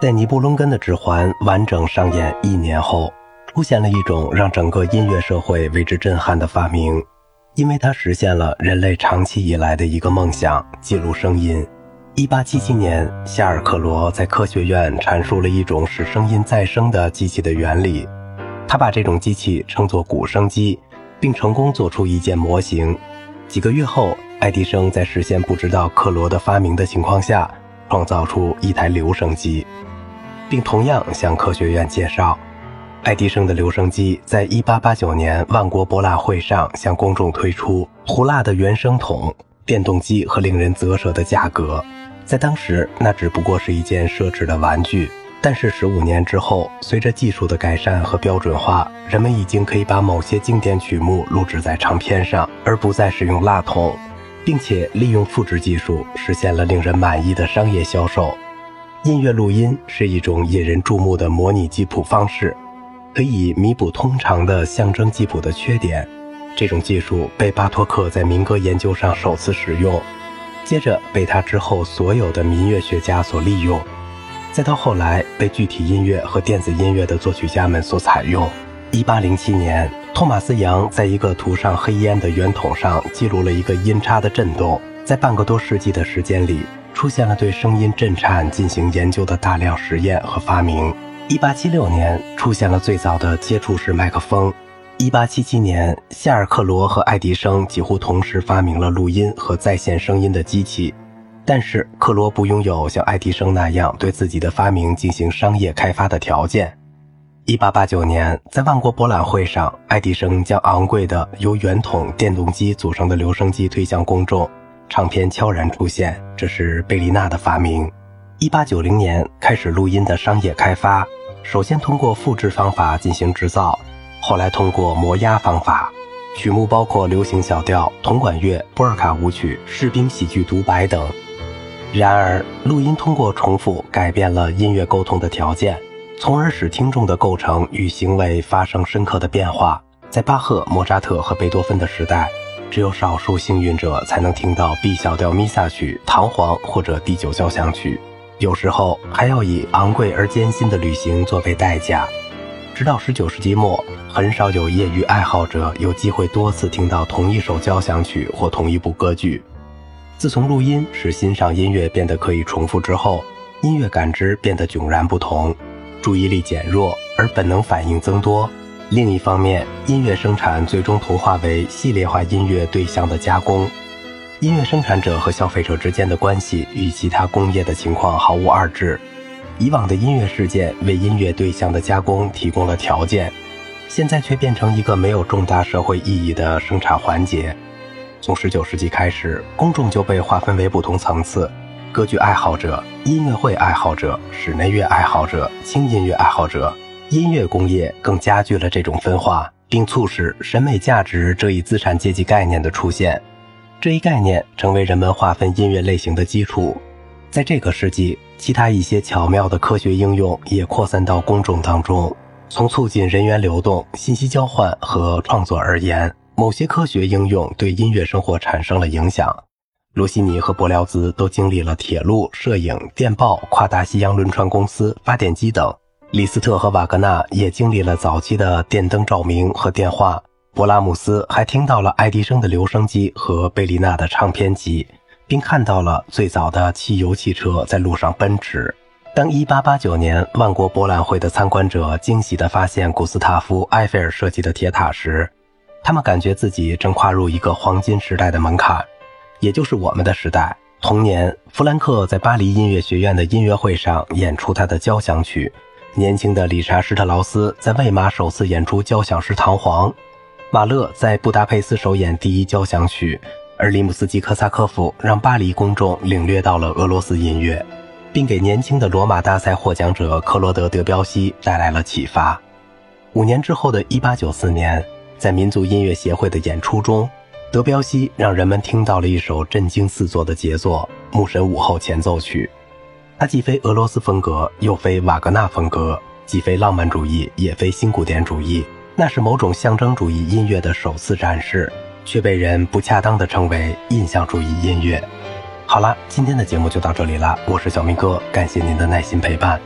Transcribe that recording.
在《尼布隆根的指环》完整上演一年后，出现了一种让整个音乐社会为之震撼的发明，因为它实现了人类长期以来的一个梦想——记录声音。1877年，夏尔克罗在科学院阐述了一种使声音再生的机器的原理，他把这种机器称作鼓声机，并成功做出一件模型。几个月后，爱迪生在事先不知道克罗的发明的情况下，创造出一台留声机。并同样向科学院介绍，爱迪生的留声机在1889年万国博览会上向公众推出胡辣的原声筒、电动机和令人啧舌的价格。在当时，那只不过是一件奢侈的玩具。但是十五年之后，随着技术的改善和标准化，人们已经可以把某些经典曲目录制在唱片上，而不再使用蜡筒，并且利用复制技术实现了令人满意的商业销售。音乐录音是一种引人注目的模拟记谱方式，可以弥补通常的象征记谱的缺点。这种技术被巴托克在民歌研究上首次使用，接着被他之后所有的民乐学家所利用，再到后来被具体音乐和电子音乐的作曲家们所采用。一八零七年，托马斯·杨在一个涂上黑烟的圆筒上记录了一个音叉的震动，在半个多世纪的时间里。出现了对声音震颤进行研究的大量实验和发明。1876年出现了最早的接触式麦克风。1877年，夏尔克罗和爱迪生几乎同时发明了录音和再现声音的机器。但是克罗不拥有像爱迪生那样对自己的发明进行商业开发的条件。1889年，在万国博览会上，爱迪生将昂贵的由圆筒电动机组成的留声机推向公众。唱片悄然出现，这是贝利纳的发明。一八九零年开始录音的商业开发，首先通过复制方法进行制造，后来通过模压方法。曲目包括流行小调、铜管乐、波尔卡舞曲、士兵喜剧独白等。然而，录音通过重复改变了音乐沟通的条件，从而使听众的构成与行为发生深刻的变化。在巴赫、莫扎特和贝多芬的时代。只有少数幸运者才能听到 B 小调弥撒曲、唐璜或者第九交响曲，有时候还要以昂贵而艰辛的旅行作为代价。直到19世纪末，很少有业余爱好者有机会多次听到同一首交响曲或同一部歌剧。自从录音使欣赏音乐变得可以重复之后，音乐感知变得迥然不同，注意力减弱，而本能反应增多。另一方面，音乐生产最终同化为系列化音乐对象的加工。音乐生产者和消费者之间的关系与其他工业的情况毫无二致。以往的音乐事件为音乐对象的加工提供了条件，现在却变成一个没有重大社会意义的生产环节。从19世纪开始，公众就被划分为不同层次：歌剧爱好者、音乐会爱好者、室内乐爱好者、轻音乐爱好者。音乐工业更加剧了这种分化，并促使审美价值这一资产阶级概念的出现。这一概念成为人们划分音乐类型的基础。在这个世纪，其他一些巧妙的科学应用也扩散到公众当中。从促进人员流动、信息交换和创作而言，某些科学应用对音乐生活产生了影响。罗西尼和柏辽兹都经历了铁路、摄影、电报、跨大西洋轮船公司、发电机等。李斯特和瓦格纳也经历了早期的电灯照明和电话。勃拉姆斯还听到了爱迪生的留声机和贝利纳的唱片机，并看到了最早的汽油汽车在路上奔驰。当1889年万国博览会的参观者惊喜地发现古斯塔夫·埃菲尔设计的铁塔时，他们感觉自己正跨入一个黄金时代的门槛，也就是我们的时代。同年，弗兰克在巴黎音乐学院的音乐会上演出他的交响曲。年轻的理查·施特劳斯在魏玛首次演出交响诗《唐璜》，马勒在布达佩斯首演第一交响曲，而里姆斯基科萨科夫让巴黎公众领略到了俄罗斯音乐，并给年轻的罗马大赛获奖者克罗德·德彪西带来了启发。五年之后的1894年，在民族音乐协会的演出中，德彪西让人们听到了一首震惊四座的杰作《牧神午后前奏曲》。它既非俄罗斯风格，又非瓦格纳风格，既非浪漫主义，也非新古典主义。那是某种象征主义音乐的首次展示，却被人不恰当地称为印象主义音乐。好了，今天的节目就到这里了，我是小明哥，感谢您的耐心陪伴。